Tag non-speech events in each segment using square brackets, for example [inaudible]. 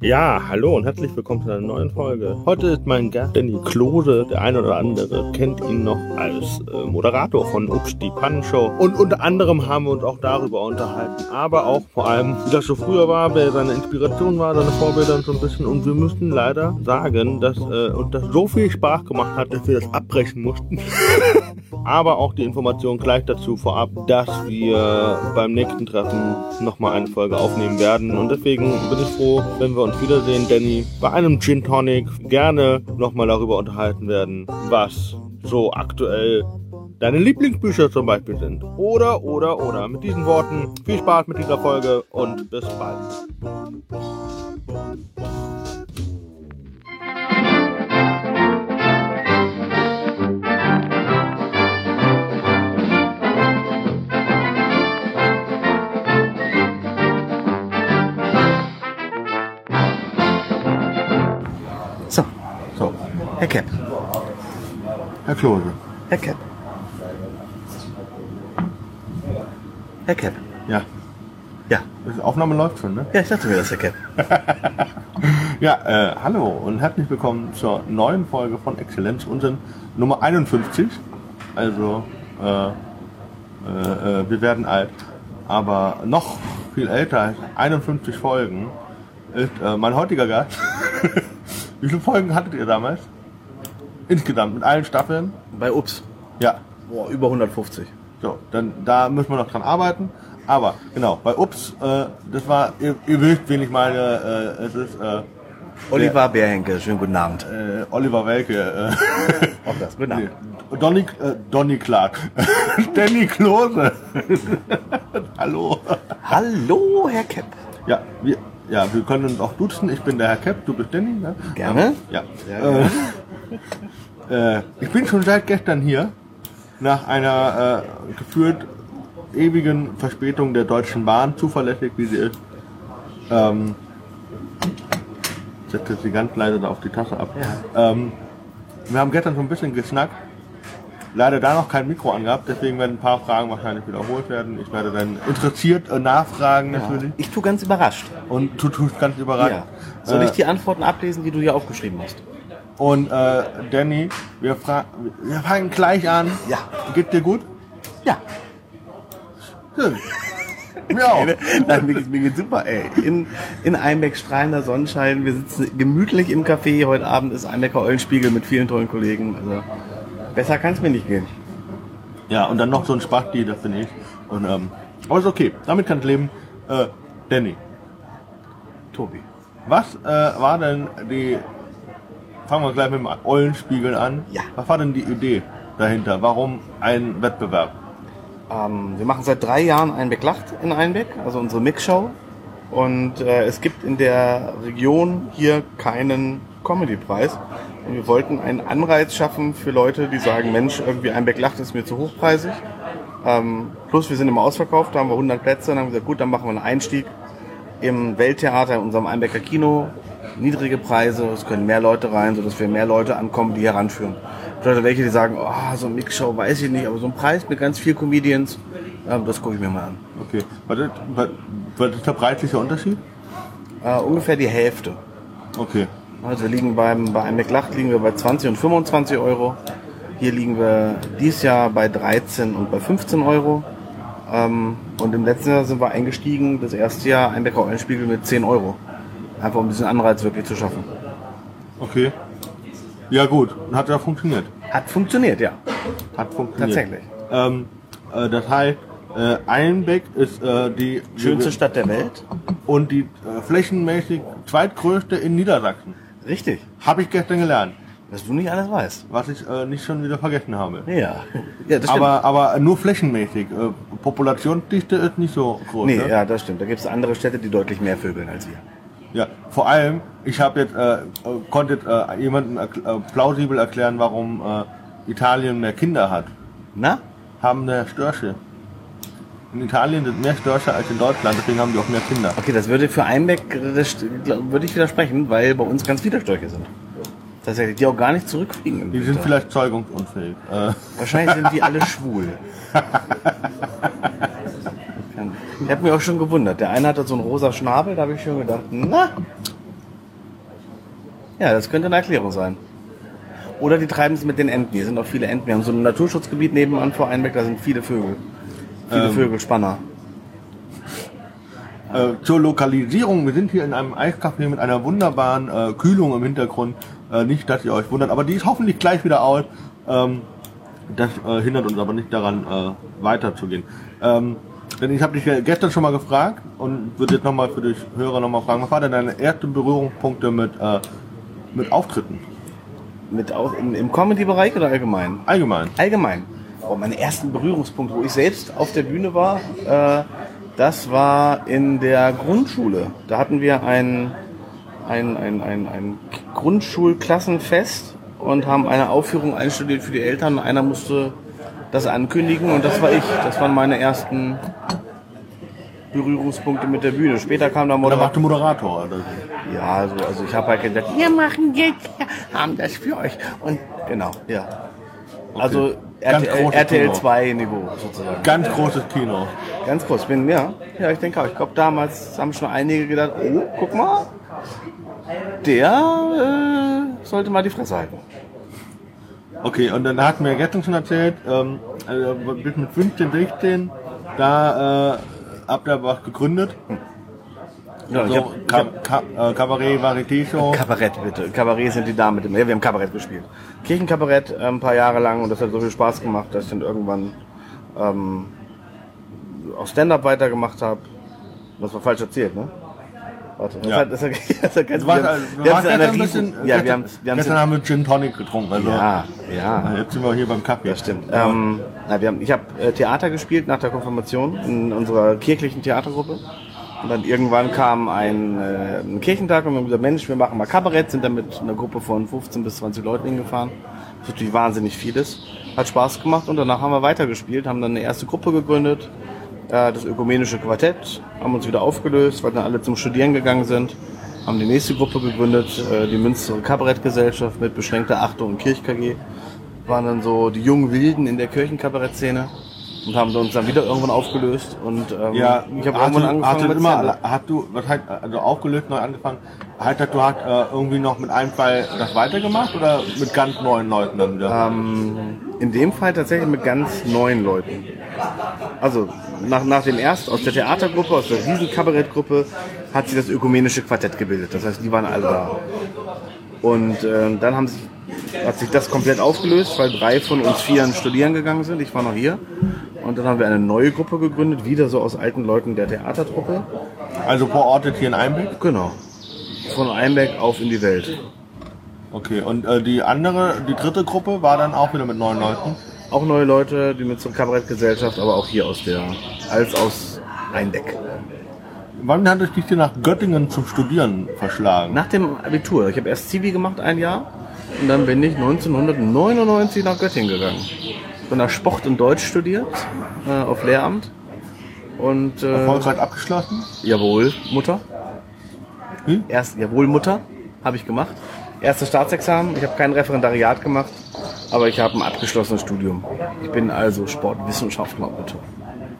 Ja, hallo und herzlich willkommen zu einer neuen Folge. Heute ist mein Gast Danny Klose. Der eine oder andere kennt ihn noch als äh, Moderator von Ups die Pannenshow. Und unter anderem haben wir uns auch darüber unterhalten. Aber auch vor allem, wie das so früher war, wer seine Inspiration war, seine Vorbilder und so ein bisschen. Und wir müssen leider sagen, dass äh, uns das so viel Spaß gemacht hat, dass wir das abbrechen mussten. [laughs] Aber auch die Information gleich dazu vorab, dass wir beim nächsten Treffen nochmal eine Folge aufnehmen werden. Und deswegen bin ich froh, wenn wir uns wiedersehen, Danny, bei einem Gin Tonic gerne nochmal darüber unterhalten werden, was so aktuell deine Lieblingsbücher zum Beispiel sind. Oder, oder, oder. Mit diesen Worten viel Spaß mit dieser Folge und bis bald. Herr Kepp. Herr Klose. Herr Kepp. Herr Kepp. Ja, Ja. die Aufnahme läuft schon, ne? Ja, ich dachte mir das, Herr Kepp. [laughs] Ja, äh, hallo und herzlich willkommen zur neuen Folge von Exzellenz, unseren Nummer 51. Also, äh, äh, äh, wir werden alt, aber noch viel älter als 51 Folgen ist äh, mein heutiger Gast. [laughs] Wie viele Folgen hattet ihr damals? Insgesamt mit allen Staffeln? Bei Ups. Ja, Boah, über 150. so, dann da müssen wir noch dran arbeiten. Aber genau, bei Ups, äh, das war, ihr, ihr wisst, wen ich meine, äh, es ist äh, Oliver Bärhenke, schönen guten Abend. äh, Oliver Welke. Äh, [laughs] Auch das, guten Nee. Abend. Donny, äh, Donny Clark. [laughs] Danny Klose. [laughs] Hallo. Hallo, Herr Kepp. Ja wir, ja, wir können uns auch duzen. Ich bin der Herr Kepp, du bist Danny. Ne? Gerne. Ja. Sehr gerne. Äh, ich bin schon seit gestern hier. Nach einer äh, gefühlt ewigen Verspätung der Deutschen Bahn, zuverlässig wie sie ist. Ähm, setze sie ganz leise da auf die Tasse ab. Ähm, wir haben gestern schon ein bisschen gesnackt. Leider da noch kein Mikro angehabt, deswegen werden ein paar Fragen wahrscheinlich wiederholt werden. Ich werde dann interessiert äh, nachfragen natürlich. Ich tu ganz überrascht. Und du tust ganz überrascht. Ja. Soll ich Äh, die Antworten ablesen, die du hier aufgeschrieben hast? Und äh, Danny, wir, fra wir fangen gleich an. Ja. Geht dir gut? Ja. Schön. [laughs] Mir auch. Nein, mir, geht's- mir geht's super, ey. In, in Einbeck strahlender Sonnenschein. Wir sitzen gemütlich im Café. Heute Abend ist Einbecker Eulenspiegel mit vielen tollen Kollegen. Also, besser kann's mir nicht gehen. Ja, und dann noch so ein Spachti, das bin ich. Und, ähm, aber ist okay, damit kann ich leben. Äh, Danny, Tobi. was äh, war denn die, fangen wir gleich mit dem Eulenspiegel an. Ja. Was war denn die Idee dahinter? Warum ein Wettbewerb? Ähm, wir machen seit drei Jahren Einbeck lacht in Einbeck, also unsere Mixshow. Und äh, es gibt in der Region hier keinen Comedy-Preis. Und wir wollten einen Anreiz schaffen für Leute, die sagen, Mensch, irgendwie Einbeck lacht ist mir zu hochpreisig. Ähm, plus wir sind immer ausverkauft, da haben wir 100 Plätze. Dann haben wir gesagt, gut, dann machen wir einen Einstieg im Welttheater, in unserem Einbecker Kino. Niedrige Preise, es können mehr Leute rein, sodass wir mehr Leute ankommen, die heranführen. Vielleicht welche, die sagen, oh, so eine Mixshow weiß ich nicht, aber so ein Preis mit ganz viel Comedians, das gucke ich mir mal an. Okay. Was ist, was, was ist der preisliche Unterschied? Äh, ungefähr die Hälfte. Okay. Also wir liegen beim, bei einem McLacht liegen wir bei 20 und 25 Euro. Hier liegen wir dieses Jahr bei 13 und bei 15 Euro. Ähm, und im letzten Jahr sind wir eingestiegen, das erste Jahr ein Bäcker Eulenspiegel mit 10 Euro. Einfach um ein bisschen Anreiz wirklich zu schaffen. Okay. Ja gut, hat ja funktioniert. Hat funktioniert, ja. Hat funktioniert. Tatsächlich. Ähm, äh, das heißt, äh, Einbeck ist äh, die Schönste Stadt der Welt. und die äh, flächenmäßig zweitgrößte in Niedersachsen. Richtig. Habe ich gestern gelernt, Was du nicht alles weißt. was ich äh, nicht schon wieder vergessen habe. Ja. [laughs] ja das stimmt. Aber, aber nur flächenmäßig. Äh, Populationsdichte ist nicht so groß. nee, ne? ja, das stimmt. Da gibt es andere Städte, die deutlich mehr vögeln als wir. Ja. Vor allem, ich habe jetzt äh, konnte äh, jemandem äh, plausibel erklären, warum äh, Italien mehr Kinder hat. Na? Haben mehr Störche. In Italien sind mehr Störche als in Deutschland, deswegen haben die auch mehr Kinder. Okay, das würde für Einbeck, das st- würde ich widersprechen, weil bei uns ganz viele Störche sind. Tatsächlich, die auch gar nicht zurückfliegen. Die sind vielleicht zeugungsunfähig. Äh, Wahrscheinlich sind die alle schwul. [laughs] Ich habe mich auch schon gewundert. Der eine hatte so einen rosa Schnabel, da habe ich schon gedacht, na, Ja, das könnte eine Erklärung sein. Oder die treiben es mit den Enten. Hier sind auch viele Enten. Wir haben so ein Naturschutzgebiet nebenan vor Einbeck, da sind viele Vögel. Viele Ähm. Vögelspanner. Äh, zur Lokalisierung, wir sind hier in einem Eiscafé mit einer wunderbaren äh, Kühlung im Hintergrund. Äh, nicht, dass ihr euch wundert, aber die ist hoffentlich gleich wieder aus. Ähm, das äh, hindert uns aber nicht daran, äh, weiterzugehen. Ähm, denn ich habe dich gestern schon mal gefragt und würde jetzt nochmal für die Hörer nochmal fragen, was war denn deine ersten Berührungspunkte mit, äh, mit Auftritten? Mit auch im, im Comedy-Bereich oder allgemein? Allgemein. Allgemein. Oh, meine ersten Berührungspunkte, wo ich selbst auf der Bühne war, äh, das war in der Grundschule. Da hatten wir ein, ein, ein, ein, ein Grundschulklassenfest und haben eine Aufführung einstudiert für die Eltern. Einer musste das ankündigen und das war ich. Das waren meine ersten Berührungspunkte mit der Bühne. Später kam der Oder Moderator. macht der Moderator? Oder? Ja, also, also ich habe halt gesagt, wir machen jetzt, wir haben das für euch. Und genau, ja. Also Ganz RTL, RTL Kino. 2 Niveau sozusagen. Ganz großes Kino. Ganz groß. Ich bin, ja, ja, ich denke auch. Ich glaube, damals haben schon einige gedacht, oh, guck mal, der äh, sollte mal die Fresse halten. Okay, und dann hat mir gestern schon erzählt, ähm, also bis mit 15, 16, da äh, habt ihr was gegründet. Ja, ich So, hab, ich Ka hab, Ka äh, Kabarett, Varieté Show. Kabarett bitte. Kabarett sind die da mit dem. Ja, wir haben Kabarett gespielt. Kirchenkabarett äh, ein paar Jahre lang und das hat so viel Spaß gemacht, dass ich dann irgendwann ähm, auch Stand-up weitergemacht habe. Das war falsch erzählt, ne? Warte, das Ja. hat, das hat, [laughs] das hat ganz, Du warst, wir haben- wir haben gestern ein bisschen, ja, gestern, wir haben, wir haben es gestern haben wir Gin Tonic getrunken. Also, ja, ja. Jetzt sind wir hier beim Kaffee. Das stimmt. Ähm, na, wir haben, ich habe äh, Theater gespielt nach der Konfirmation in unserer kirchlichen Theatergruppe. Und dann irgendwann kam ein, äh, ein Kirchentag und wir haben gesagt, Mensch, wir machen mal Kabarett, sind dann mit einer Gruppe von 15 bis 20 Leuten hingefahren. Das ist natürlich wahnsinnig vieles. Hat Spaß gemacht und danach haben wir weitergespielt, haben dann eine erste Gruppe gegründet, äh, das Ökumenische Quartett, haben uns wieder aufgelöst, weil dann alle zum Studieren gegangen sind, haben die nächste Gruppe gegründet, äh, die Münster Kabarettgesellschaft mit beschränkter Achtung und Kirch KG waren dann so die jungen Wilden in der Kirchenkabarettszene und haben uns dann wieder irgendwann aufgelöst und ähm, Ja, ich habe irgendwann du, angefangen hast du mit immer, hast du, was halt, also aufgelöst, neu angefangen, halt, du hast äh, irgendwie noch mit einem Fall das weitergemacht oder mit ganz neuen Leuten dann wieder? Ähm, in dem Fall tatsächlich mit ganz neuen Leuten. Also nach, nach dem erst aus der Theatergruppe, aus der Riesenkabarettgruppe hat sich das ökumenische Quartett gebildet. Das heißt, die waren alle da. Und ähm, dann haben sich, hat sich das komplett aufgelöst, weil drei von uns Vieren studieren gegangen sind. Ich war noch hier. Und dann haben wir eine neue Gruppe gegründet, wieder so aus alten Leuten der Theatertruppe. Also verortet hier in Einbeck? Genau. Von Einbeck auf in die Welt. Okay, und äh, die andere, die dritte Gruppe war dann auch wieder mit neun Leuten? Auch neue Leute, die mit zur Kabarettgesellschaft, aber auch hier aus der, als aus Einbeck. Wann hat es dich denn nach Göttingen zum Studieren verschlagen? Nach dem Abitur. Ich habe erst Zivi gemacht ein Jahr und dann bin ich 1999 nach Göttingen gegangen. Bin da Sport und Deutsch studiert äh, auf Lehramt und äh, Erfolgreich abgeschlossen? jawohl Mutter. Hm? Erst jawohl Mutter habe ich gemacht. Erstes Staatsexamen. Ich habe kein Referendariat gemacht, aber ich habe ein abgeschlossenes Studium. Ich bin also Sportwissenschaftler bitte.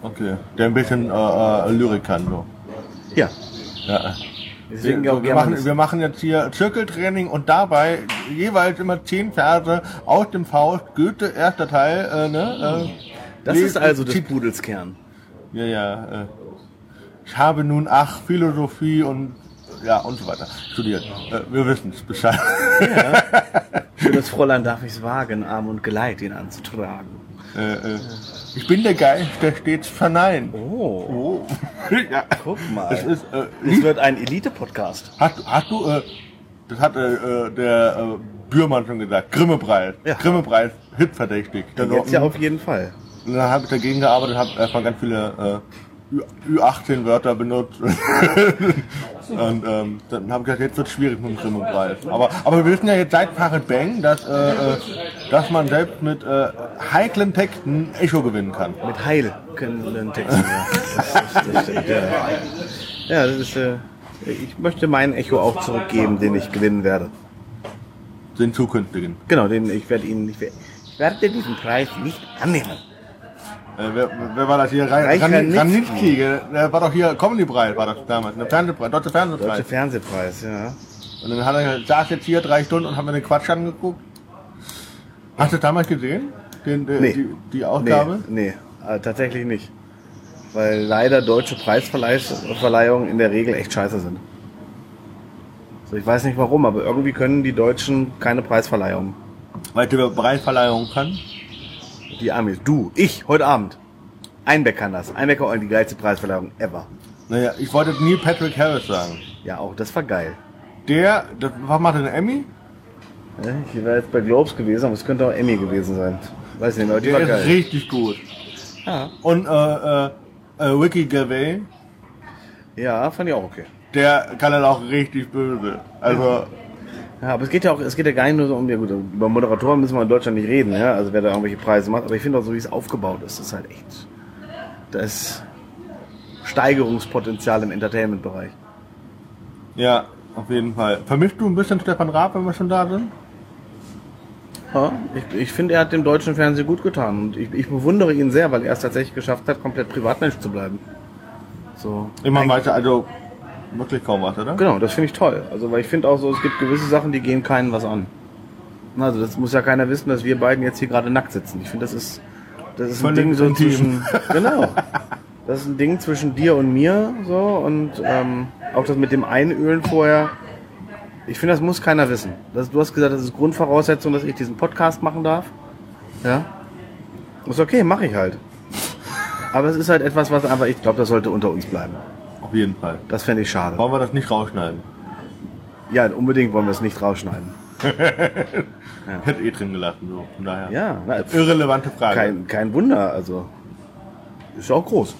Okay, der ein bisschen äh, äh, Lyrik kann so. Ja. Ja. Deswegen Wir, wir, machen, wir machen jetzt hier Zirkeltraining und dabei jeweils immer zehn Verse aus dem Faust, Goethe, erster Teil. Äh, ne, äh, Das ist also des Pudels Kern. Ja, ja. Äh, ich habe nun ach Philosophie und ja und so weiter studiert. Äh, wir wissen es Bescheid. Schönes Fräulein darf ich es wagen, Arm und Geleit ihn anzutragen. äh, äh, ich bin der Geist, der stets verneint. Oh, Oh. [laughs] ja. guck mal. Es ist, äh, Es wird ein Elite-Podcast. Hast, hast du, äh, das hat äh, der Bührmann schon gesagt, Grimme-Preis. Ja. Grimme-Preis, hitverdächtig. Jetzt ja auf jeden Fall. Dann habe ich dagegen gearbeitet, habe einfach ganz viele Ü18-Wörter benutzt. [laughs] und ähm, dann habe ich gesagt, jetzt wird schwierig mit dem Grimme-Preis. Aber, aber wir wissen ja jetzt seit Farid Bang, dass, äh, äh, dass man selbst mit äh, heiklen Texten Echo gewinnen kann. Mit den Texten. Ja, das, ist, das stimmt, ja. ja, das ist. Äh, ich möchte meinen Echo auch zurückgeben, den ich gewinnen werde. Den zukünftigen. Genau, den ich werde Ihnen. Ich werde, ich werde diesen Preis nicht annehmen. Äh, wer, wer war das hier? Ranitzky. Der war doch hier Comedy-Preis, war das damals. Ne? Fernsehpreis, Deutsche Fernsehpreis. Deutsche Fernsehpreis, ja. Und dann hat er saß jetzt hier drei Stunden und hat mir den Quatsch angeguckt. Hast du das damals gesehen? Den, den, Nee. die, die Ausgabe? Nee, nee äh, tatsächlich nicht. Weil leider deutsche Preisverleihungen in der Regel echt scheiße sind. So, ich weiß nicht warum, aber irgendwie können die Deutschen keine Preisverleihung. Weil du über Preisverleihung kann? Die Amis. Du, ich, heute Abend. Einbeck kann das. Einbeck hat die geilste Preisverleihung ever. Naja, ich wollte nie Patrick Harris sagen. Ja, auch das war geil. Der, das, was macht denn Emmy? Ja, Ich war jetzt bei Globes gewesen, aber es könnte auch Emmy gewesen sein. Weiß nicht mehr, aber die Der war ist geil. richtig gut. Ja. Und äh, äh, äh, Ricky Gervais, ja, fand ich auch okay. der kann dann auch richtig böse. Also, Ja, aber es geht ja auch, es geht ja gar nicht nur so um, ja gut, über Moderatoren müssen wir in Deutschland nicht reden, ja, also wer da irgendwelche Preise macht, aber ich finde auch so, wie es aufgebaut ist, ist halt echt, da ist Steigerungspotenzial im Entertainment-Bereich. ja, auf jeden Fall. Vermisst du ein bisschen Stefan Raab, wenn wir schon da sind? Ja, ich, ich finde, er hat dem deutschen Fernsehen gut getan und ich, ich bewundere ihn sehr, weil er es tatsächlich geschafft hat, komplett Privatmensch zu bleiben. So. Immer weiter, also wirklich kaum was, oder? Genau, das finde ich toll. Also, weil ich finde auch so, es gibt gewisse Sachen, die gehen keinen was an. Also, das muss ja keiner wissen, dass wir beiden jetzt hier gerade nackt sitzen. Ich finde, das ist, das ist ein Ding so zwischen, [laughs] genau. Das ist ein Ding zwischen dir und mir, so, und, ähm, auch das mit dem Einölen vorher. Ich finde, das muss keiner wissen. Das, du hast gesagt, das ist Grundvoraussetzung, dass ich diesen Podcast machen darf. Ja. Ist okay, mache ich halt. Aber es ist halt etwas, was einfach, ich glaube, das sollte unter uns bleiben. Auf jeden Fall. Das fände ich schade. Wollen wir das nicht rausschneiden? Ja, unbedingt wollen wir es nicht rausschneiden. [laughs] Ich hätte eh drin gelassen, so. Von daher. Ja, na, Irrelevante Frage. kein, kein Wunder, also. Ist ja auch groß.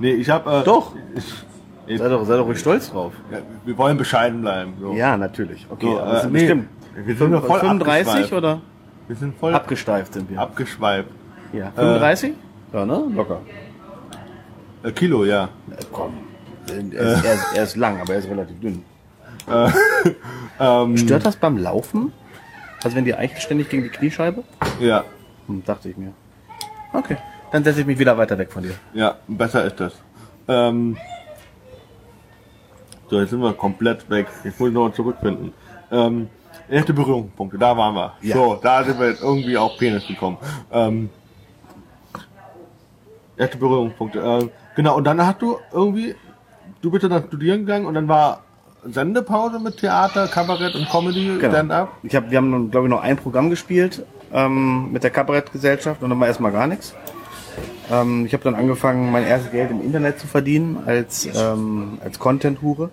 Nee, ich hab, äh, Doch. Ich, Sei doch, sei doch ruhig stolz drauf. ja, wir wollen bescheiden bleiben. So. Ja, natürlich. Okay, So, aber äh, sind nee, bestimmt. wir sind noch voll 35 abgeschweift. oder? Wir sind voll Abgesteift sind wir. abgeschweift. ja. 35? ja, ne? Locker. Äh, Kilo, ja. Äh, komm. Er ist, er, ist, er ist lang, aber er ist relativ dünn. [laughs] Ähm, Stört das beim Laufen? Also wenn die Eichel ständig gegen die Kniescheibe? ja, Hm, dachte ich mir. Okay. Dann setze ich mich wieder weiter weg von dir. ja, besser ist das. Ähm, so, jetzt sind wir komplett weg. Jetzt muss ich noch zurückfinden. Ähm, erste Berührungspunkte, da waren wir. Ja. So, da sind wir jetzt irgendwie auf Penis gekommen. Ähm, erste Berührungspunkte. Ähm, genau, und dann hast du irgendwie, du bist dann studieren gegangen und dann war Sendepause mit Theater, Kabarett und Comedy, Genau. Stand-up. Ich hab, wir haben, glaube ich, noch ein Programm gespielt ähm, mit der Kabarettgesellschaft und dann war erstmal gar nichts. Ähm, ich habe dann angefangen, mein erstes Geld im Internet zu verdienen als, ähm, als Content-Hure.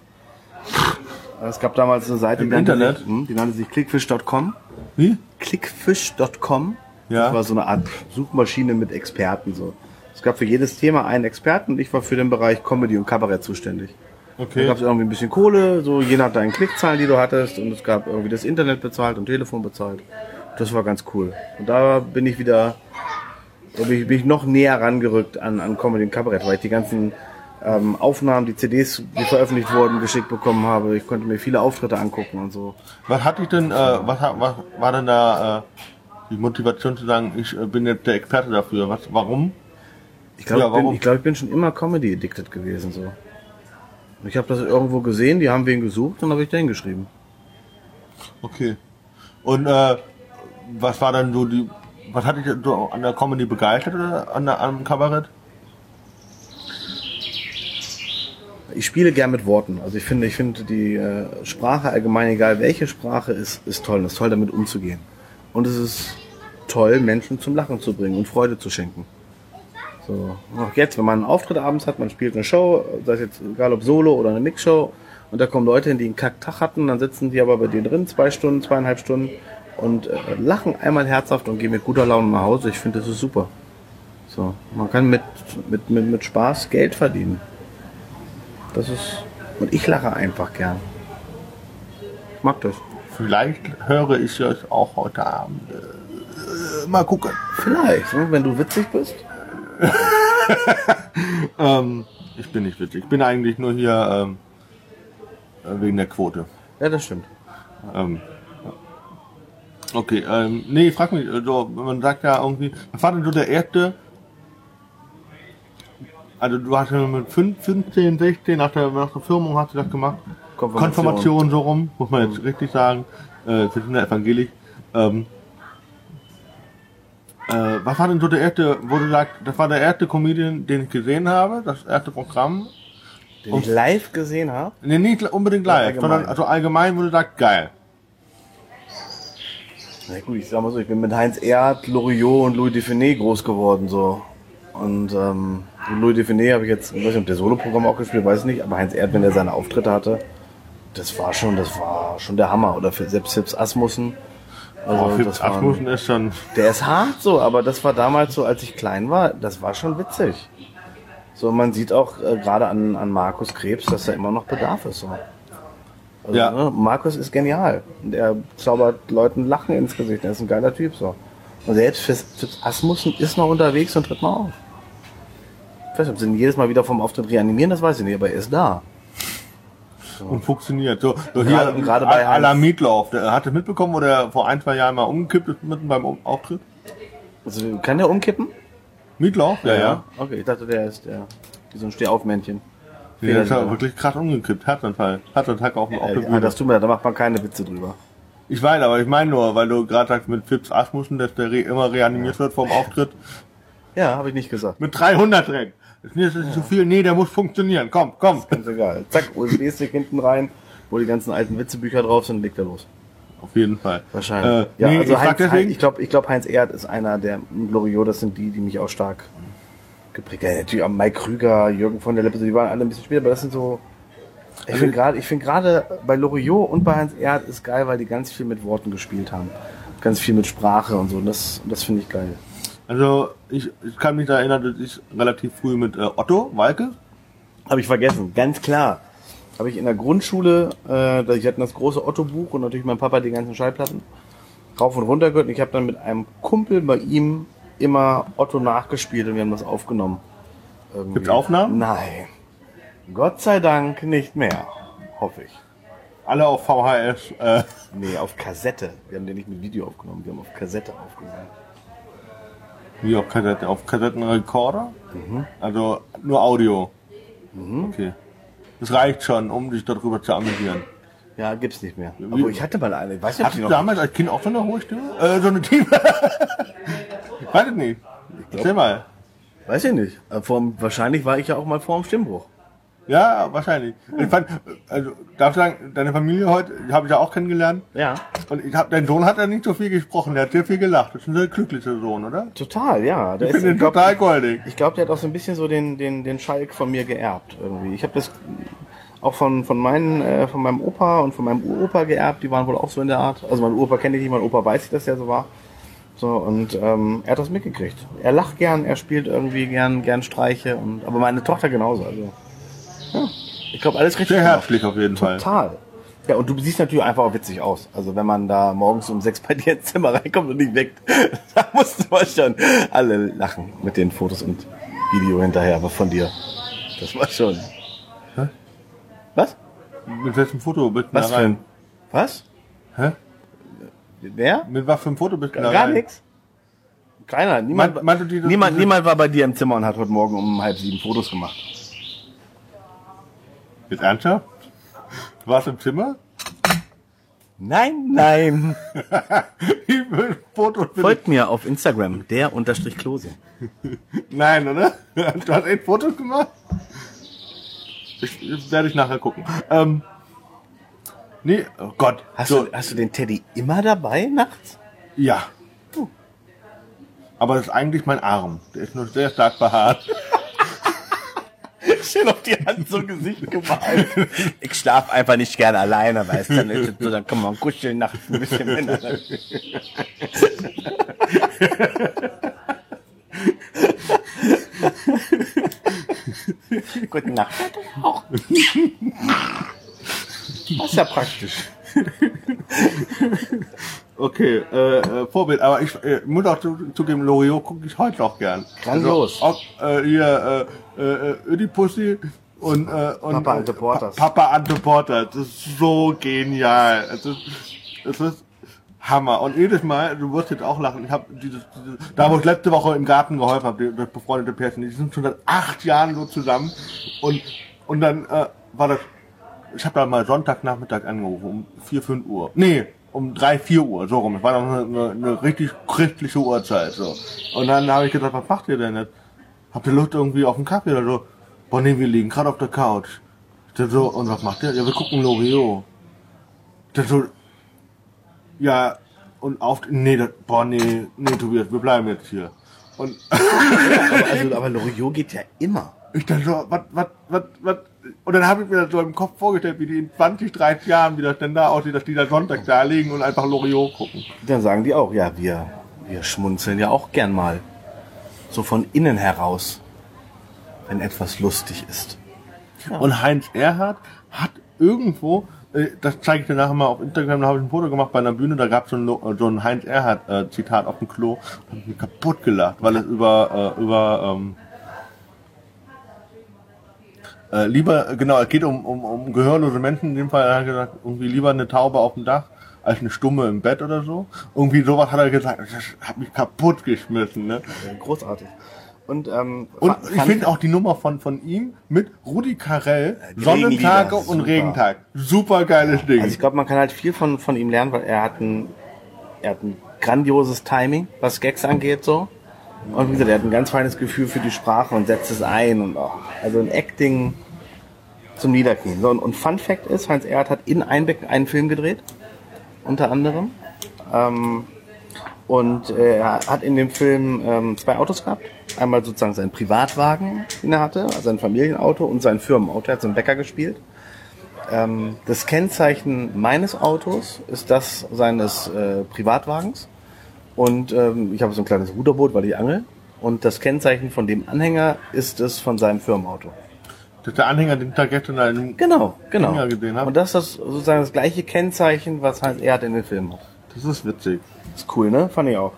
Es gab damals eine Seite, Im Internet? Sich, hm, die nannte sich clickfish.com. Wie? Clickfish.com. Ja. Das war so eine Art Suchmaschine mit Experten. So. Es gab für jedes Thema einen Experten und ich war für den Bereich Comedy und Kabarett zuständig. Da Okay. gab es irgendwie ein bisschen Kohle, so je nach deinen Klickzahlen, die du hattest. Und es gab irgendwie das Internet bezahlt und Telefon bezahlt. Das war ganz cool. Und da bin ich wieder, da bin ich, noch näher rangerückt an, an Comedy und Kabarett, weil ich die ganzen ähm, Aufnahmen, die CDs, die veröffentlicht wurden, geschickt bekommen habe. Ich konnte mir viele Auftritte angucken und so. Was hatte ich denn, äh, was, was war denn da äh, die Motivation zu sagen, ich äh, bin jetzt der Experte dafür? Was, warum? Ich glaube, Ja, ich, bin- ich, glaub, ich bin schon immer Comedy-addicted gewesen. so. Ich habe das irgendwo gesehen, die haben wen gesucht und habe ich den geschrieben. Okay. Und äh, was war dann so die, was hat dich so an der Comedy begeistert oder an der, am Kabarett? Ich spiele gern mit Worten. Also ich finde, ich finde die äh, Sprache allgemein, egal welche Sprache, ist, ist toll. Es ist toll, damit umzugehen. Und es ist toll, Menschen zum Lachen zu bringen und Freude zu schenken. So. Und Auch jetzt, wenn man einen Auftritt abends hat, man spielt eine Show, sei es jetzt egal ob Solo oder eine Mixshow, und da kommen Leute hin, die einen Kacktag hatten, dann sitzen die aber bei dir drin, zwei Stunden, zweieinhalb Stunden, und äh, lachen einmal herzhaft und gehen mit guter Laune nach Hause. Ich finde, das ist super. So. Man kann mit, mit, mit, mit Spaß Geld verdienen. Das ist. Und ich lache einfach gern. Ich mag das. Vielleicht höre ich es auch heute Abend. Äh, mal gucken. Vielleicht, ne, wenn du witzig bist. [laughs] Ähm, ich bin nicht witzig. Ich bin eigentlich nur hier ähm, äh, wegen der Quote. Ja, das stimmt. Ähm, okay, ähm, nee, ich frag mich, äh, so, man sagt ja irgendwie, was war denn so der erste, also du hast ja mit fünf- 15, 16, nach der, nach der Firmung hast du das gemacht, Konfirmation so rum, muss man jetzt richtig sagen. Äh, wir sind ja Evangelik. Ähm, äh, was war denn so der erste, wo du sagst, das war der erste Comedian, den ich gesehen habe, das erste Programm? Den ich live gesehen habe? Nee, nicht unbedingt live, allgemein. sondern also allgemein, wo du sagst, geil. Na gut, ich sag mal so, ich bin mit Heinz Erd, Loriot und Louis Define groß geworden, so. Und ähm, Louis Define habe ich jetzt, ich weiß nicht, ob der Soloprogramm auch gespielt, weiß nicht, aber Heinz Erd, wenn er seine Auftritte hatte, das war schon, das war schon der Hammer. Oder für selbst Fips Asmussen. Also oh, Fips Asmussen ist schon. Der ist hart so, aber das war damals so, als ich klein war, das war schon witzig. So, man sieht auch äh, gerade an, an Markus Krebs, dass da immer noch Bedarf ist. So. Also, ja. Ne, Markus ist genial. Der zaubert Leuten Lachen ins Gesicht. Der ist ein geiler Typ so. Und selbst Fips Asmussen ist noch unterwegs und tritt mal auf. Ich weiß nicht, ob sie ihn jedes Mal wieder vom Auftritt reanimieren, das weiß ich nicht, aber er ist da. Und funktioniert. So, so hier gerade, bei Ala Mietlauf, der hat das mitbekommen, wo der vor ein, zwei Jahren mal umgekippt ist mitten beim Auftritt? Also, kann der umkippen? Mietlauf? Ja, ja, ja. Okay, ich dachte, der ist der, wie so ein Stehaufmännchen. Nee, der ist ja wirklich krass umgekippt. Herzinfarkt. Herzinfarkt auf, auf der Bühne. Ja, das tut mir, da macht man keine Witze drüber. Ich weiß, aber ich meine nur, weil du gerade sagst mit Fips Asmussen, dass der re immer reanimiert wird vom Auftritt. Ja, habe ich nicht gesagt. Mit 300 direkt. Das ist nicht zu viel. Nee, der muss funktionieren. Komm, komm. Ist ganz egal. Zack, USB-Stick hinten rein, wo die ganzen alten Witzebücher drauf sind, legt er los. Auf jeden Fall. Wahrscheinlich. Äh, ja, nee, also ich Heinz, Heinz, ich glaube, ich glaub, Heinz Erd ist einer der Gloriot, das sind die, die mich auch stark geprägt haben. Ja, natürlich auch Mike Krüger, Jürgen von der Lippe, die waren alle ein bisschen später, aber das sind so. Ich also, finde gerade, ich finde gerade bei Loriot und bei Heinz Erd ist geil, weil die ganz viel mit Worten gespielt haben. Ganz viel mit Sprache und so. Und das, das finde ich geil. Also ich, ich kann mich da erinnern, dass ich relativ früh mit äh, Otto Walke. Habe ich vergessen, ganz klar. Habe ich in der Grundschule, äh, ich hatte das große Otto-Buch und natürlich mein Papa die ganzen Schallplatten rauf und runter gehört. Und ich habe dann mit einem Kumpel bei ihm immer Otto nachgespielt und wir haben das aufgenommen. Irgendwie. Gibt Aufnahmen? Nein. Gott sei Dank nicht mehr. Hoffe ich. Alle auf VHS? Äh. Nee, auf Kassette. Wir haben den nicht mit Video aufgenommen, wir haben auf Kassette aufgenommen. Wie auf Kassette? Auf Kassettenrekorder? Mhm. Also nur Audio. Mhm. Okay. Das reicht schon, um dich darüber zu amüsieren. Ja, gibt's nicht mehr. Aber ich hatte mal eine. Ich weiß nicht, Hattest du damals als Kind auch so eine hohe Stimme? Äh, so eine Stimme? [laughs] weiß ich nicht. Erzähl mal. Weiß ich nicht. Vor, wahrscheinlich war ich ja auch mal vor dem Stimmbruch. Ja, wahrscheinlich. Ich fand, also darf ich sagen, deine Familie heute, die habe ich ja auch kennengelernt. Ja. Und ich hab, dein Sohn hat ja nicht so viel gesprochen, der hat sehr viel gelacht. Das ist ein sehr glücklicher Sohn, oder? Total, ja. Der ich finde glaub, total goldig. Ich glaube, der hat auch so ein bisschen so den, den, den Schalk von mir geerbt irgendwie. Ich habe das auch von, von meinen, äh, von meinem Opa und von meinem Uropa geerbt, die waren wohl auch so in der Art. Also mein Uropa kenne ich nicht, mein Opa weiß ich, dass der so war. So, und ähm, er hat das mitgekriegt. Er lacht gern, er spielt irgendwie gern, gern Streiche und aber meine Tochter genauso. Also ja. Ich glaube, alles richtig. Sehr herzlich auf jeden Total. Fall. Total. Ja, und du siehst natürlich einfach auch witzig aus. Also wenn man da morgens um sechs bei dir ins Zimmer reinkommt und dich weckt, [laughs] da musst du schon alle lachen mit den Fotos und Video hinterher, aber von dir. Das war schon. Hä? Was? Mit welchem Foto bist du Was da rein? Für ein, was? Hä? Wer? Mit was für einem Foto bist du da Gar nichts. Keiner. Niemand, meint niemand, niemand war bei dir im Zimmer und hat heute Morgen um halb sieben Fotos gemacht. Mit ernsthaft? Du warst im Zimmer? Nein, nein. [laughs] Fotos Folgt mir auf Instagram, der unterstrich Klose. Nein, oder? [laughs] Du hast echt Fotos gemacht? Ich, das werde ich nachher gucken. Ähm, nee, oh Gott. Hast, so. du, hast du den Teddy immer dabei nachts? Ja. Oh. Aber das ist eigentlich mein Arm. Der ist nur sehr stark behaart. Schön auf die Hand so Gesicht gemalt. Ich schlaf einfach nicht gerne alleine, weißt du. Dann, so, dann kann man kuscheln nachts ein bisschen miteinander. Gute Nacht. Auch. Das ist ja praktisch. Okay, äh, äh, Vorbild, aber ich äh, muss auch zugeben, Loriot gucke ich heute noch gern. Grandios. Also, auch, äh, hier, äh, äh, Ödipussy und, äh, und Papa Ante Porters. Papa Ante Porter, das ist so genial. Es ist, es ist Hammer. Und jedes Mal, du wirst jetzt auch lachen, ich habe dieses, dieses, da wo ich letzte Woche im Garten geholfen habe, das befreundete Pärchen, die sind schon seit acht Jahren so zusammen und, und dann äh, war das ich habe da mal Sonntagnachmittag angerufen, um 4, 5 Uhr. Nee, um 3, 4 Uhr, so rum. Es war noch eine, eine, eine richtig christliche Uhrzeit. so. Und dann habe ich gesagt, was macht ihr denn jetzt? Habt ihr Lust irgendwie auf einen Kaffee oder so? Boah, nee, wir liegen gerade auf der Couch. Der so, und was macht ihr? Ja, wir gucken Loriot. Der so, ja, und auf, nee, das, boah, nee, nee, Tobias, wir bleiben jetzt hier. Und Aber, [laughs] also, aber Loriot geht ja immer. ich dann so, was, was, was, was, und dann habe ich mir das so im Kopf vorgestellt, wie die in 20, 30 Jahren, wie das denn da aussieht, dass die da Sonntag da liegen und einfach Loriot gucken. Dann sagen die auch, ja, wir, wir schmunzeln ja auch gern mal. So von innen heraus. Wenn etwas lustig ist. Und Heinz Erhardt hat irgendwo, äh, das zeige ich dir nachher mal auf Instagram, da habe ich ein Foto gemacht bei einer Bühne, da gab es so so ein Heinz Erhardt äh, auf dem Klo, da habe ich mich kaputt gelacht, weil es über, äh, über, ähm, äh, lieber, genau, es geht um, um, um gehörlose Menschen, in dem Fall hat er gesagt, irgendwie lieber eine Taube auf dem Dach, als eine Stumme im Bett oder so. Irgendwie sowas hat er gesagt, das hat mich kaputt geschmissen, ne? Großartig. Und, ähm, Und ich finde auch die Nummer von, von ihm mit Rudi Carell, die Sonnentage Regenlieder, und super. Regentag. Super geiles Ding. Also ich glaube, man kann halt viel von, von ihm lernen, weil er hat ein, er hat ein grandioses Timing, was Gags angeht, so. Und wie gesagt, er hat ein ganz feines Gefühl für die Sprache und setzt es ein und oh, also ein Acting zum Niederknien. So, und, und Fun Fact ist, Heinz Erhardt hat in Einbeck einen Film gedreht, unter anderem. Ähm, und äh, er hat in dem Film ähm, zwei Autos gehabt. Einmal sozusagen seinen Privatwagen, den er hatte, also ein Familienauto und sein Firmenauto. Er hat so einen Bäcker gespielt. Ähm, das Kennzeichen meines Autos ist das seines äh, Privatwagens. Und ähm, ich habe so ein kleines Ruderboot, weil ich angel. Und das Kennzeichen von dem Anhänger ist es von seinem Firmenauto. Das ist der Anhänger, den gestern in einem Genau, genau. Dinger gesehen hab. Und das ist sozusagen das gleiche Kennzeichen, was Heinz Erhardt in den Film hat. Das ist witzig. Ist cool, ne? Fand ich auch.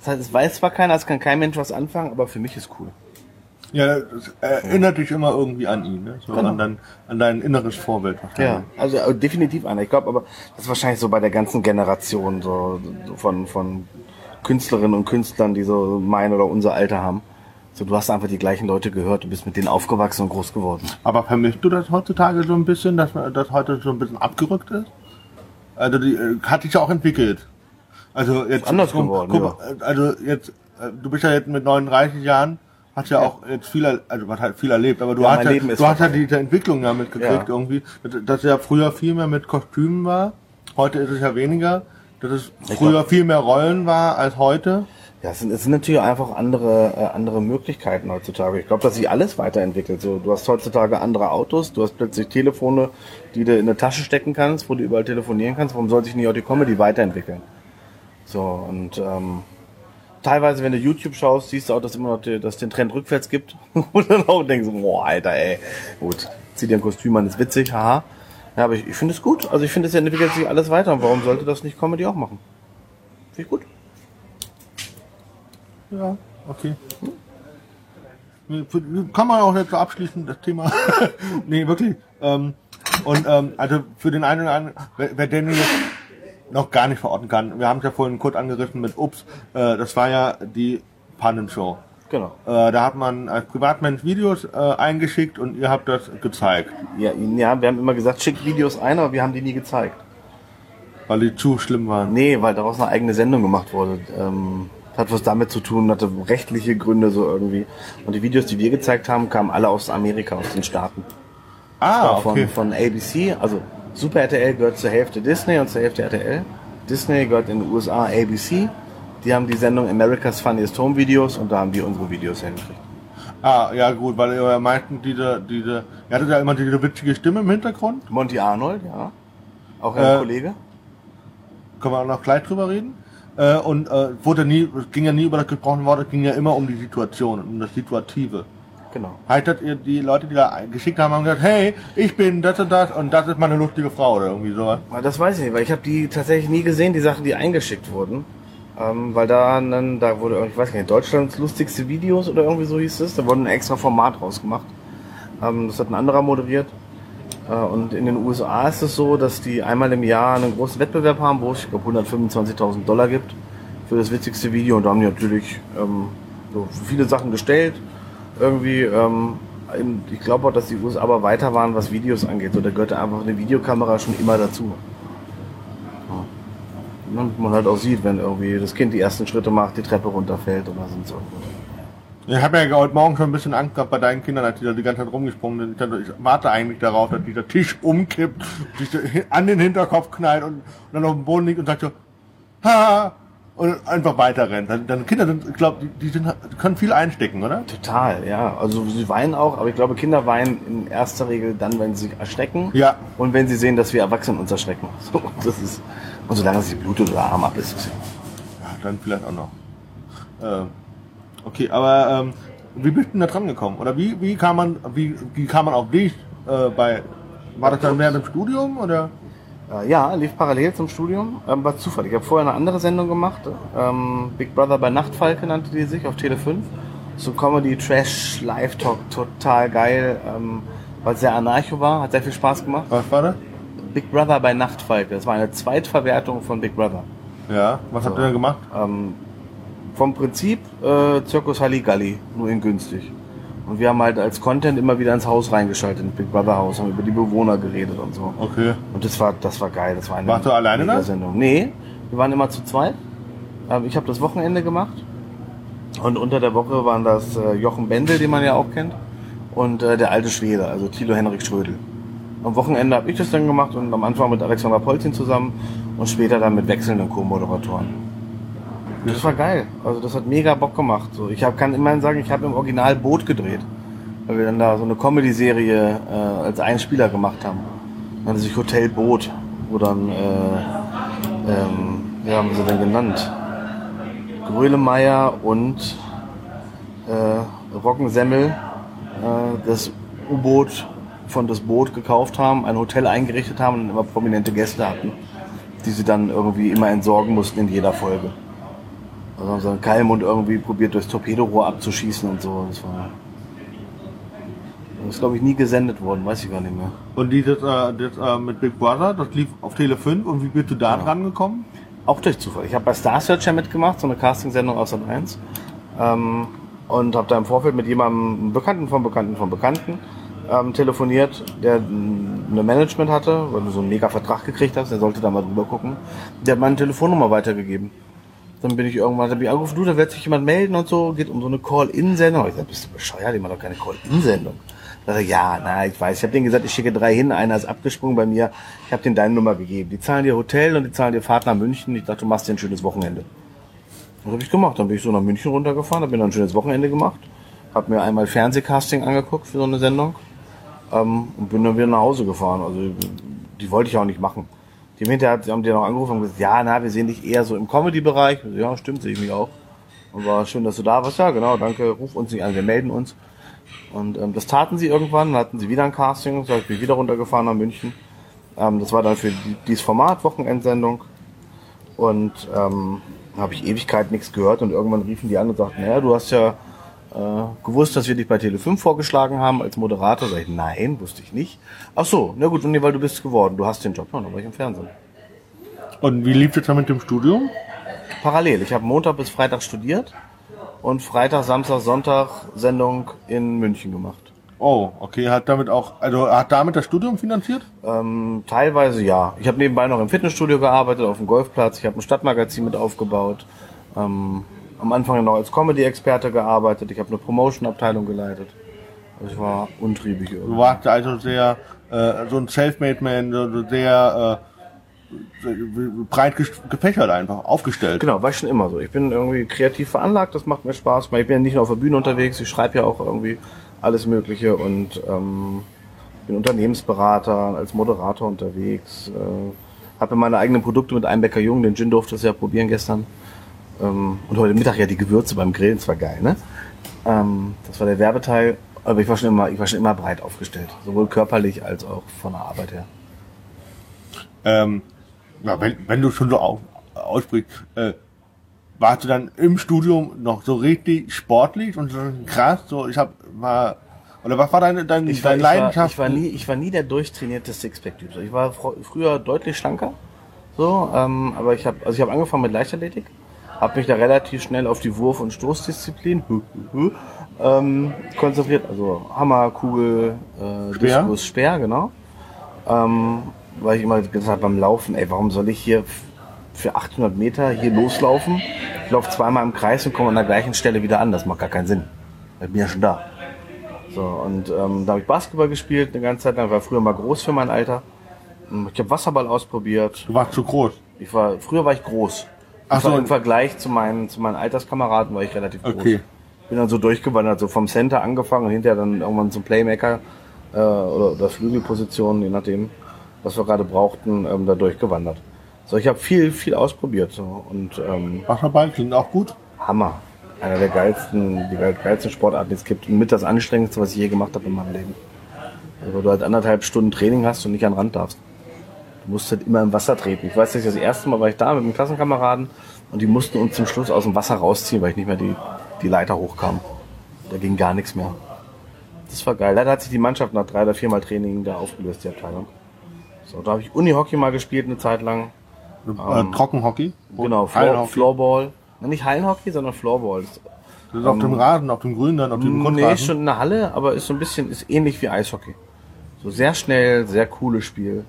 Das heißt, es weiß zwar keiner, es kann kein Mensch was anfangen, aber für mich ist cool. Ja, das erinnert dich immer irgendwie an ihn, ne? So Genau. an, dein, an dein inneres Vorbild. Ja, also äh, definitiv einer. Ich glaube aber, das ist wahrscheinlich so bei der ganzen Generation so, so von, von Künstlerinnen und Künstlern, die so mein oder unser Alter haben. So, du hast einfach die gleichen Leute gehört, du bist mit denen aufgewachsen und groß geworden. Aber vermisst du das heutzutage so ein bisschen, dass man- das heute so ein bisschen abgerückt ist? Also die äh, hat sich ja auch entwickelt. Also jetzt anders guck- geworden, guck mal, äh, Also jetzt, äh, du bist ja jetzt mit 39 Jahren, hast ja, Ja. auch jetzt viel, also was halt viel erlebt, aber du Ja, hast ja, Leben ist du hast ja diese Entwicklung ja mitgekriegt Ja. irgendwie, dass, ja früher viel mehr mit Kostümen war, heute ist es ja weniger, dass es früher glaub- viel mehr Rollen war als heute. Ja, es sind, es sind natürlich einfach andere, äh, andere Möglichkeiten heutzutage. Ich glaube, dass sich alles weiterentwickelt. So, du hast heutzutage andere Autos, du hast plötzlich Telefone, die du in eine Tasche stecken kannst, wo du überall telefonieren kannst. Warum soll sich nicht auch die Comedy weiterentwickeln? So, und ähm, teilweise, wenn du YouTube schaust, siehst du auch, dass immer noch die, dass den Trend rückwärts gibt. [laughs] Und dann auch denkst, boah, Alter, ey, gut, zieh dir ein Kostüm an, ist witzig, haha. Ja, aber ich, ich finde es gut. Also ich finde, es entwickelt sich alles weiter. Und warum sollte das nicht Comedy auch machen? Finde ich gut. Ja, okay. Kann man auch jetzt so abschließen, das Thema. [laughs] nee, wirklich. Ähm, und ähm, also für den einen oder anderen, wer, wer den jetzt noch gar nicht verorten kann, wir haben es ja vorhin kurz angerissen mit Ups, äh, das war ja die Pannenshow. Genau. Äh, da hat man als Privatmensch Videos äh, eingeschickt und ihr habt das gezeigt, Ja, ja, wir haben immer gesagt, schickt Videos ein, aber wir haben die nie gezeigt. weil die zu schlimm waren. Nee, weil daraus eine eigene Sendung gemacht wurde. Ähm, hat was damit zu tun, hatte rechtliche Gründe so irgendwie. Und die Videos, die wir gezeigt haben, kamen alle aus Amerika, aus den Staaten. Ah, Von, okay. von ABC, also Super RTL gehört zur Hälfte Disney und zur Hälfte RTL. Disney gehört in den USA ABC. Die haben die Sendung America's Funniest Home Videos und da haben wir unsere Videos hergekriegt. Ah, ja gut, weil ihr ja meisten diese, diese, ihr hattet ja immer diese witzige Stimme im Hintergrund. Monty Arnold, ja. Auch ein Äh, Kollege. können wir auch noch gleich drüber reden. Äh, und äh, wurde nie, es ging ja nie über das gesprochene Wort, es ging ja immer um die Situation, um das Situative. Genau. Heißt das, ihr, die Leute, die da geschickt haben, haben gesagt, hey, ich bin das und das und das ist meine lustige Frau oder irgendwie sowas. Das weiß ich nicht, weil ich habe die tatsächlich nie gesehen, die Sachen, die eingeschickt wurden. Ähm, weil da dann, da wurde, ich weiß nicht, Deutschlands lustigste Videos oder irgendwie so hieß es, da wurde ein extra Format rausgemacht. Ähm, das hat ein anderer moderiert. Äh, und in den USA ist es so, dass die einmal im Jahr einen großen Wettbewerb haben, wo es, ich glaube, 125.000 Dollar gibt für das witzigste Video. Und da haben die natürlich ähm, so viele Sachen gestellt. Irgendwie, ähm, ich glaube auch, dass die USA aber weiter waren, was Videos angeht. So, da gehörte einfach eine Videokamera schon immer dazu. Und man halt auch sieht, wenn irgendwie das Kind die ersten Schritte macht, die Treppe runterfällt oder so. Ich habe ja heute Morgen schon ein bisschen Angst gehabt bei deinen Kindern, als die da die ganze Zeit rumgesprungen sind. Ich, dachte, ich warte eigentlich darauf, dass dieser Tisch umkippt, sich an den Hinterkopf knallt und, und dann auf dem Boden liegt und sagt so, ha, und einfach weiter rennt. Dann Kinder sind, ich glaube, die, sind, können viel einstecken, oder? Total, ja. Also sie weinen auch, aber ich glaube, Kinder weinen in erster Regel dann, wenn sie sich erschrecken. Ja. Und wenn sie sehen, dass wir Erwachsene uns erschrecken. [laughs] So, das ist, und solange sie Blut oder Arm ab ist. Ja, dann vielleicht auch noch. Äh, okay, aber ähm, wie bist du denn da dran gekommen? Oder wie, wie kam man, wie, wie kam man auf dich äh, bei, war das dann während dem Studium oder? Äh, ja, lief parallel zum Studium. Ähm, war Zufall. Ich habe vorher eine andere Sendung gemacht. Ähm, Big Brother bei Nachtfalke nannte die sich auf Tele 5. So Comedy, Trash, Live-Talk, total geil. Ähm, weil es sehr anarcho war, hat sehr viel Spaß gemacht. Was war das? Big Brother bei Nachtfalke. Das war eine Zweitverwertung von Big Brother. Ja, was habt ihr denn gemacht? Ähm, vom Prinzip äh, Zirkus Halligalli, nur in günstig. Und wir haben halt als Content immer wieder ins Haus reingeschaltet, ins Big Brother Haus, haben über die Bewohner geredet und so. Okay. Und das war, das war geil. Das war eine Warst du alleine da? Sendung. Nee, wir waren immer zu zweit. Ähm, Ich habe das Wochenende gemacht. Und unter der Woche waren das äh, Jochen Bendel, den man ja auch kennt, und äh, der alte Schwede, also Thilo Henrik Schrödel. Am Wochenende habe ich das dann gemacht und am Anfang mit Alexander Polzin zusammen und später dann mit wechselnden Co-Moderatoren. Das war geil. Also das hat mega Bock gemacht. So, ich hab, kann immerhin sagen, ich habe im Original Boot gedreht. Weil wir dann da so eine Comedy-Serie äh, als Einspieler gemacht haben. Nannte sich Hotel Boot. Wo dann, äh, ähm, wie haben sie denn genannt? Grölemeier und äh, Rockensemmel äh, das U-Boot von das Boot gekauft haben, ein Hotel eingerichtet haben und immer prominente Gäste hatten, die sie dann irgendwie immer entsorgen mussten in jeder Folge. Also haben sie einen Keilmund irgendwie probiert durchs Torpedorohr abzuschießen und so. Das war. Das ist glaube ich nie gesendet worden, weiß ich gar nicht mehr. Und dieses, äh, das äh, mit Big Brother, das lief auf Tele 5 und wie bist du da dran gekommen? Auch durch Zufall. Ich habe bei Star Searcher mitgemacht, so eine Castingsendung aus Sat 1. Ähm, und habe da im Vorfeld mit jemandem, einem Bekannten von Bekannten von Bekannten, ähm, telefoniert, der ein eine Management hatte, weil du so einen mega Vertrag gekriegt hast, der sollte da mal drüber gucken. Der hat meine Telefonnummer weitergegeben. Dann bin ich irgendwann, da bin ich angerufen, du, da wird sich jemand melden und so, geht um so eine Call-In-Sendung. Ich sag, bist du bescheuert, mach doch keine Call-In-Sendung. Ja, na, ich weiß, ich habe denen gesagt, ich schicke drei hin, einer ist abgesprungen bei mir, ich habe denen deine Nummer gegeben. Die zahlen dir Hotel und die zahlen dir Fahrt nach München. Ich dachte, du machst dir ein schönes Wochenende. Das habe ich gemacht. Dann bin ich so nach München runtergefahren, habe mir dann ein schönes Wochenende gemacht, habe mir einmal Fernsehcasting angeguckt für so eine Sendung ähm, und bin dann wieder nach Hause gefahren. Also die wollte ich auch nicht machen. Haben hinterher haben die noch angerufen und gesagt, ja, na, wir sehen dich eher so im Comedy-Bereich. Ja, stimmt, sehe ich mich auch. Und war schön, dass du da warst. Ja, genau, danke, ruf uns nicht an, wir melden uns. Und ähm, das taten sie irgendwann, dann hatten sie wieder ein Casting, so ich bin wieder runtergefahren nach München. Ähm, das war dann für die- dieses Format, Wochenendsendung. Und ähm, habe ich Ewigkeit nichts gehört und irgendwann riefen die an und sagten, naja, du hast ja gewusst, dass wir dich bei Tele5 vorgeschlagen haben als Moderator. Sag ich, nein, wusste ich nicht. Ach so, na gut, und nee, weil du bist geworden, du hast den Job. Ja, dann war ich im Fernsehen. Und wie lief das dann mit dem Studium? Parallel, ich habe Montag bis Freitag studiert und Freitag, Samstag, Sonntag Sendung in München gemacht. Oh, okay, hat damit auch, also hat damit das Studium finanziert? Ähm, teilweise ja. Ich habe nebenbei noch im Fitnessstudio gearbeitet, auf dem Golfplatz. Ich habe ein Stadtmagazin mit aufgebaut. Ähm, am Anfang noch als Comedy-Experte gearbeitet. Ich habe eine Promotion-Abteilung geleitet. Also ich war untriebig Du irgendwie. warst also sehr, äh, so ein Selfmade-Man, so sehr, äh, breit gefächert einfach, aufgestellt. Genau, war ich schon immer so. Ich bin irgendwie kreativ veranlagt, das macht mir Spaß. Ich bin ja nicht nur auf der Bühne unterwegs, ich schreibe ja auch irgendwie alles Mögliche und ähm, bin Unternehmensberater, als Moderator unterwegs. Äh, habe meine eigenen Produkte mit Einbecker Jung, den Gin durfte ich ja probieren gestern. Ähm, und heute Mittag ja die Gewürze beim Grillen, das war geil, ne? Ähm, das war der Werbeteil. Aber ich war schon immer, ich war schon immer breit aufgestellt, sowohl körperlich als auch von der Arbeit her. Ähm, ja, wenn, wenn du schon so auf, aussprichst, äh, warst du dann im Studium noch so richtig sportlich und so krass, so ich hab war oder was war deine dein, Ich war, deine ich, war, Leidenschaft? ich, war nie, ich war nie der durchtrainierte Sixpack-Typ. Ich war fro- früher deutlich schlanker, so, ähm, aber ich habe also ich habe angefangen mit Leichtathletik, habe mich da relativ schnell auf die Wurf- und Stoßdisziplin ähm, konzentriert. Also Hammer, Kugel, äh, Speer? Diskus, Speer, genau. Ähm, weil ich immer gesagt habe beim Laufen, ey, warum soll ich hier für 800 Meter hier loslaufen? Ich laufe zweimal im Kreis und komme an der gleichen Stelle wieder an. Das macht gar keinen Sinn. Ich bin ja schon da. So, und ähm, da habe ich Basketball gespielt eine ganze Zeit lang. War früher mal groß für mein Alter. Ähm, Ich habe Wasserball ausprobiert. Du warst zu groß. Ich war, früher war ich groß. Ach so. Im Vergleich zu meinen, zu meinen Alterskameraden war ich relativ groß. Okay. Bin dann so durchgewandert, so vom Center angefangen und hinterher dann irgendwann zum Playmaker äh, oder, oder Flügelposition, je nachdem, was wir gerade brauchten, ähm, da durchgewandert. So, ich habe viel, viel ausprobiert so, und ähm, Wasserball klingt auch gut. Hammer. Einer der geilsten, die geil- geilsten Sportarten, die es gibt. Und mit das anstrengendste, was ich je gemacht habe in meinem Leben. Also, weil du halt anderthalb Stunden Training hast und nicht an den Rand darfst. Du musst halt immer im Wasser treten. Ich weiß nicht, das erste Mal war ich da mit einem Klassenkameraden und die mussten uns zum Schluss aus dem Wasser rausziehen, weil ich nicht mehr die, die Leiter hochkam. Da ging gar nichts mehr. Das war geil. Leider hat sich die Mannschaft nach drei oder viermal Training da aufgelöst, die Abteilung. So, da habe ich Unihockey mal gespielt eine Zeit lang. äh, Trockenhockey. Genau, Floor. Floorball. Nicht Hallenhockey, sondern Floorball. Das ist auf dem Rasen, auf dem Grün, dann auf dem Nee, Kunstrasen. schon in der Halle, aber ist so ein bisschen, ist ähnlich wie Eishockey. So sehr schnell, sehr cooles Spiel.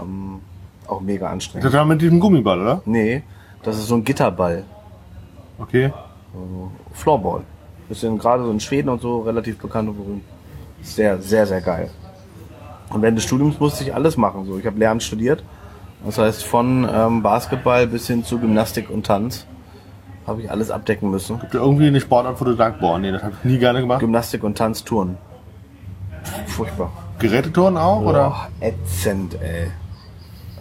Ähm, auch mega anstrengend. Das war mit diesem Gummiball, oder? Nee, das ist so ein Gitterball. Okay. Floorball. Bisschen gerade so in Schweden und so relativ bekannt und berühmt. Sehr, sehr, sehr geil. Und während des Studiums musste ich alles machen. So, ich habe Lehramt studiert. Das heißt, von ähm, Basketball bis hin zu Gymnastik und Tanz habe ich alles abdecken müssen. Gibt ja irgendwie eine Sportart, wo du sagst, boah, nee, das habe ich nie gerne gemacht. Gymnastik und Tanz, Touren. Furchtbar. Geräteturnen auch, oder? Boah, ätzend, ey.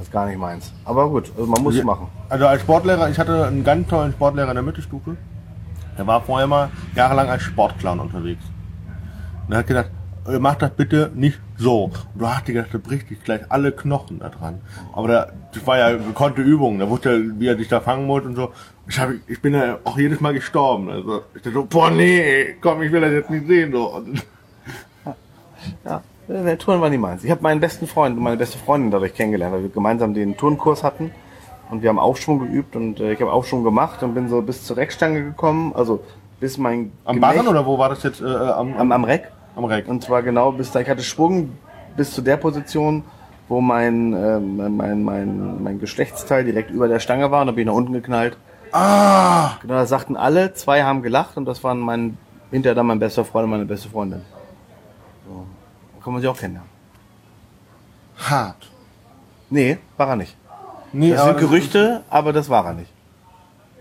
Das ist gar nicht meins. Aber gut, also man muss es machen. Also als Sportlehrer, ich hatte einen ganz tollen Sportlehrer in der Mittelstufe. Der war vorher mal jahrelang als Sportclown unterwegs. Und er hat gedacht, äh, mach das bitte nicht so. Und du hast gedacht, da bricht dich gleich alle Knochen da dran. Aber der, das war ja gekonnte Übung. Da wusste er, wie er sich da fangen muss und so. Ich, hab, ich bin ja auch jedes Mal gestorben. Also ich dachte so, boah nee, komm, ich will das jetzt nicht sehen. So. Ja, der Touren war nie meins. Ich habe meinen besten Freund und meine beste Freundin dadurch kennengelernt, weil wir gemeinsam den Turnkurs hatten. Und wir haben Aufschwung geübt und äh, ich habe Aufschwung gemacht und bin so bis zur Reckstange gekommen. Also bis mein am Gemächt- Barren oder wo war das jetzt? Äh, am, am, am Reck. am Reck. Und zwar genau bis da. Ich hatte Schwung bis zu der Position, wo mein, ähm, mein, mein, mein Geschlechtsteil direkt über der Stange war und da bin ich nach unten geknallt. Ah! Genau, das sagten alle, zwei haben gelacht und das waren mein, hinterher dann mein bester Freund und meine beste Freundin. Kann man sie auch kennenlernen. Hart. Nee, war er nicht. Nee, Das sind Gerüchte, aber das war er nicht.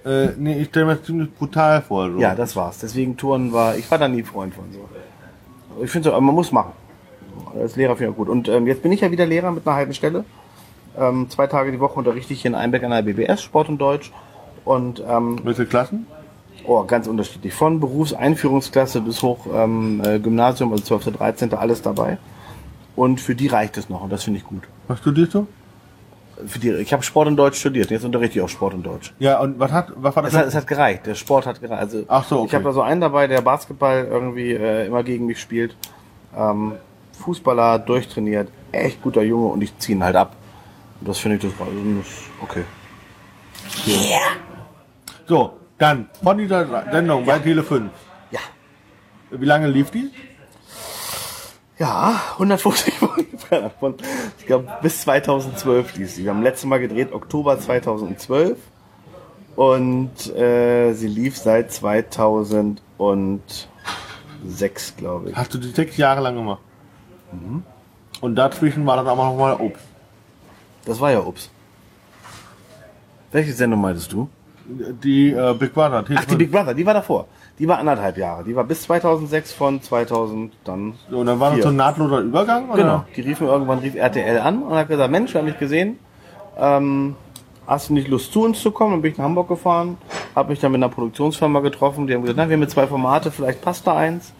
Äh, nee, ich stelle mir das ziemlich brutal vor. So. Ja, das war's. Deswegen Touren war, ich war da nie Freund von so. Ich finde so, aber man muss machen. Als Lehrer finde ich auch gut. Und ähm, jetzt bin ich ja wieder Lehrer mit einer halben Stelle. Ähm, zwei Tage die Woche unterrichte ich hier in Einbeck an der BBS, Sport und Deutsch. Und ähm, Welche Klassen? Oh, ganz unterschiedlich. Von Berufseinführungsklasse bis hoch ähm, äh, Gymnasium, also 12., 13., alles dabei. Und für die reicht es noch und das finde ich gut. Was studierst du? Für die, ich habe Sport und Deutsch studiert, jetzt unterrichte ich auch Sport und Deutsch. Ja, und was hat, was war das? Es hat, es hat gereicht, der Sport hat gereicht. Also, Ach so, okay. Ich habe da so einen dabei, der Basketball irgendwie äh, immer gegen mich spielt. Ähm, Fußballer, durchtrainiert, echt guter Junge und ich ziehe ihn halt ab. Und das finde ich das, also, das ist okay. so, dann, von dieser Sendung bei Tele 5. Ja. Wie lange lief die? Ja, 150 [laughs] Folgen. Ich glaube, bis 2012 lief sie. Wir haben letztes Mal gedreht, Oktober 2012. Und äh, sie lief seit 2006, glaube ich. Hast du die sechs Jahre lang gemacht? Und dazwischen war dann aber noch mal Obst. Das war ja Ups. Welche Sendung meintest du? Die äh, Big Brother. Tele Ach, die 5. Big Brother, die war davor. Die war anderthalb Jahre. Die war bis 2006 von 2000 dann. So, und dann war das so ein nahtloser Übergang? Oder? Genau. Die riefen irgendwann, rief RTL an und hat gesagt, Mensch, wir haben dich gesehen. Ähm, hast du nicht Lust zu uns zu kommen? Dann bin ich nach Hamburg gefahren, habe mich dann mit einer Produktionsfirma getroffen. Die haben gesagt, na, wir haben mit zwei Formate, vielleicht passt da eins.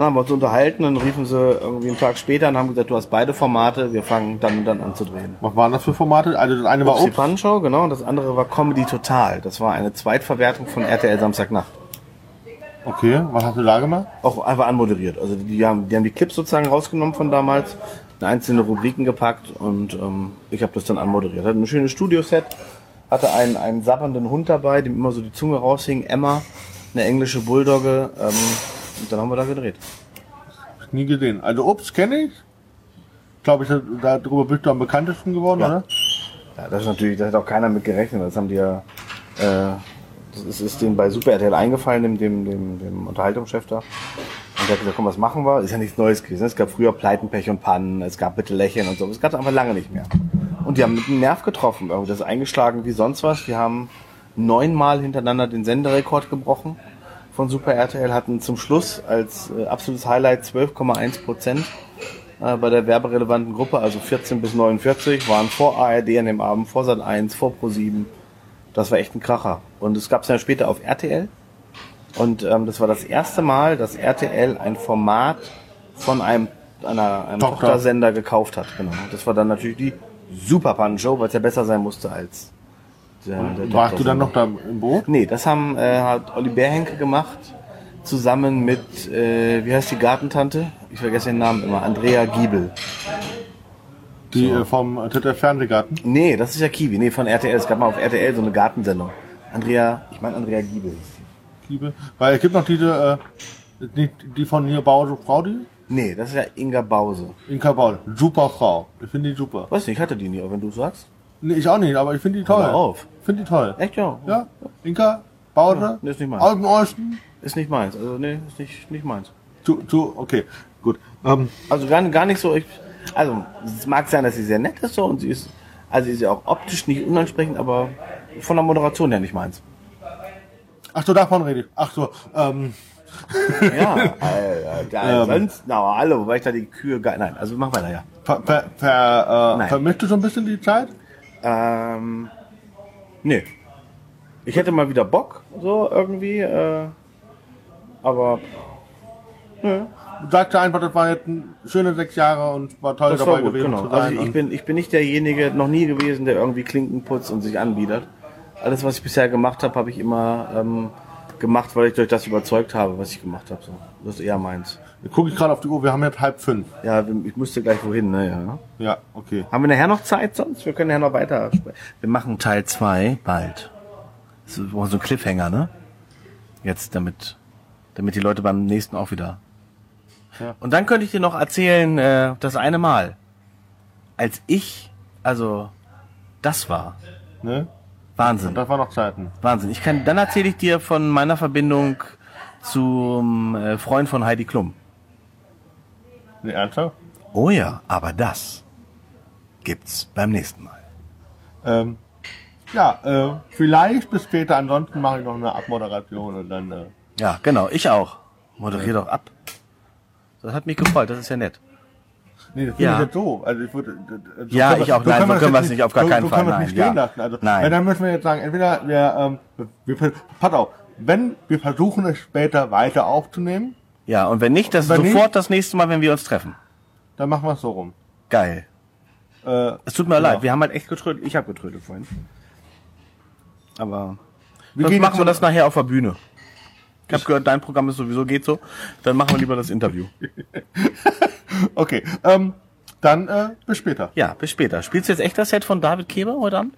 Dann haben wir uns unterhalten, dann riefen sie irgendwie einen Tag später und haben gesagt, du hast beide Formate, wir fangen dann und dann an zu drehen. Was waren das für Formate? Also das eine war Upsi Obst. Pan-Show, genau, und das andere war Comedy Total. Das war eine Zweitverwertung von RTL Samstagnacht. Okay, was hast du da gemacht? Auch einfach anmoderiert. Also die haben die, haben die Clips sozusagen rausgenommen von damals, in einzelne Rubriken gepackt und ähm, ich habe das dann anmoderiert. Hatte ein schönes Studioset, hatte einen, einen sabbernden Hund dabei, dem immer so die Zunge raushing, Emma, eine englische Bulldogge. Ähm, Und dann haben wir da gedreht. Nie gesehen. Also Obst kenne ich. Glaube ich, darüber bist du am bekanntesten geworden, Ja. oder? Ja, das ist natürlich, da hat auch keiner mit gerechnet. Das haben die ja, äh, das ist, ist denen bei Super RTL eingefallen, dem, dem, dem, dem Unterhaltungschef da. Und der hat gesagt, komm, was machen wir? Ist ja nichts Neues gewesen. Es gab früher Pleiten, Pech und Pannen, es gab Bitte Lächeln und so. Es gab es einfach lange nicht mehr. Und die haben mit dem Nerv getroffen. Das ist eingeschlagen wie sonst was. Die haben neunmal hintereinander den Senderekord gebrochen von Super RTL, hatten zum Schluss als äh, absolutes Highlight 12,1 Prozent äh, bei der werberelevanten Gruppe, also 14 bis 49, waren vor ARD an dem Abend, vor Sat 1, vor Pro 7. Das war echt ein Kracher. Und es gab es dann später auf RTL. Und ähm, das war das erste Mal, dass RTL ein Format von einem, einer, einem Tochter. Tochtersender gekauft hat. Genau. Das war dann natürlich die Super Pan-Show, weil es ja besser sein musste als der, der Warst du dann noch da im Boot? Nee, das haben äh, hat Olli Bärhenke gemacht, zusammen mit, äh, wie heißt die Gartentante? Ich vergesse den Namen immer, Andrea Giebel. Die äh, vom Twitter Fernsehgarten? Nee, das ist ja Kiwi, nee, von RTL. Es gab mal auf RTL so eine Gartensendung. Andrea, ich meine Andrea Giebel. Liebe. Weil es gibt noch diese, äh, die, die von hier Bause Frau, die? Nee, das ist ja Inga Bause. Inka Bause. Super Frau. Ich finde die super. Weiß nicht, ich hatte die nie, aber wenn du sagst. Nee, ich auch nicht, aber ich finde die toll. Hör auf. Finde die toll. Echt, ja? Ja, Inka, Bause, Nee, ist nicht meins. Osten. Ist nicht meins. Also, nee, ist nicht, nicht meins. Zu, zu, okay, gut. Ähm, Also gar, gar nicht so. Ich, also, es mag sein, dass sie sehr nett ist so und sie ist, also sie ist ja auch optisch nicht unansprechend, aber von der Moderation her nicht meins. ach so, davon rede ich. Ach so, ähm, Ja, [laughs] äh, äh, sonst, na, hallo, weil ich da die Kühe, nein, also mach weiter, ja. ver, ver, ver, äh, vermisst du so ein bisschen die Zeit? Ähm, nee. Ich hätte mal wieder Bock, so irgendwie, äh, aber sagst ja einfach, das war jetzt ein schöne sechs Jahre und war toll das dabei war gut, gewesen genau. Also ich bin, ich bin nicht derjenige, noch nie gewesen, der irgendwie Klinken putzt und sich anbietet. Alles, was ich bisher gemacht habe, habe ich immer ähm, gemacht, weil ich durch das überzeugt habe, was ich gemacht habe. So. Das ist eher meins. Gucke ich gerade auf die Uhr, wir haben jetzt halb fünf. Ja, ich müsste gleich wohin, ne? Ja. Ja, okay. Haben wir nachher noch Zeit sonst? Wir können nachher noch weiter sprechen. Wir machen Teil 2 bald. So, so ein Cliffhanger, ne? Jetzt damit, damit die Leute beim nächsten auch wieder. Ja. Und dann könnte ich dir noch erzählen, äh, das eine Mal, als ich, also das war Ne? Wahnsinn, Das war noch Zeiten. Wahnsinn. Ich kann, dann erzähle ich dir von meiner Verbindung zum äh, Freund von Heidi Klum. Ne, ernsthaft? Oh ja, aber das gibt's beim nächsten Mal. Ähm, ja, äh, vielleicht bis später. Ansonsten mache ich noch eine Abmoderation und dann. Äh, Ja, genau, ich auch. Moderier doch ab. Das hat mich gefreut, das ist ja nett. nee, das finde Ja. ich jetzt so. Also ich würde. So Ja, können ich auch. Nein, so das können wir es nicht, auf gar keinen so können wir Fall, es nicht stehen ja. lassen. Also, Nein. Weil dann müssen wir jetzt sagen, entweder wir, ähm, wir, wir pass auf, wenn wir versuchen es später weiter aufzunehmen, Ja, und wenn nicht, das ist Wenn nicht- sofort das nächste Mal, wenn wir uns treffen. dann machen wir es so rum. Geil. Äh, Es tut mir Genau. leid, wir haben halt echt getrödelt. Ich habe getrödelt vorhin. Aber wir sonst machen wir das nachher auf der Bühne. Ich habe gehört, dein Programm ist sowieso geht so. Dann machen wir lieber das Interview. [laughs] Okay, ähm, dann äh, bis später. Ja, bis später. Spielst du jetzt echt das Set von David Keber heute Abend?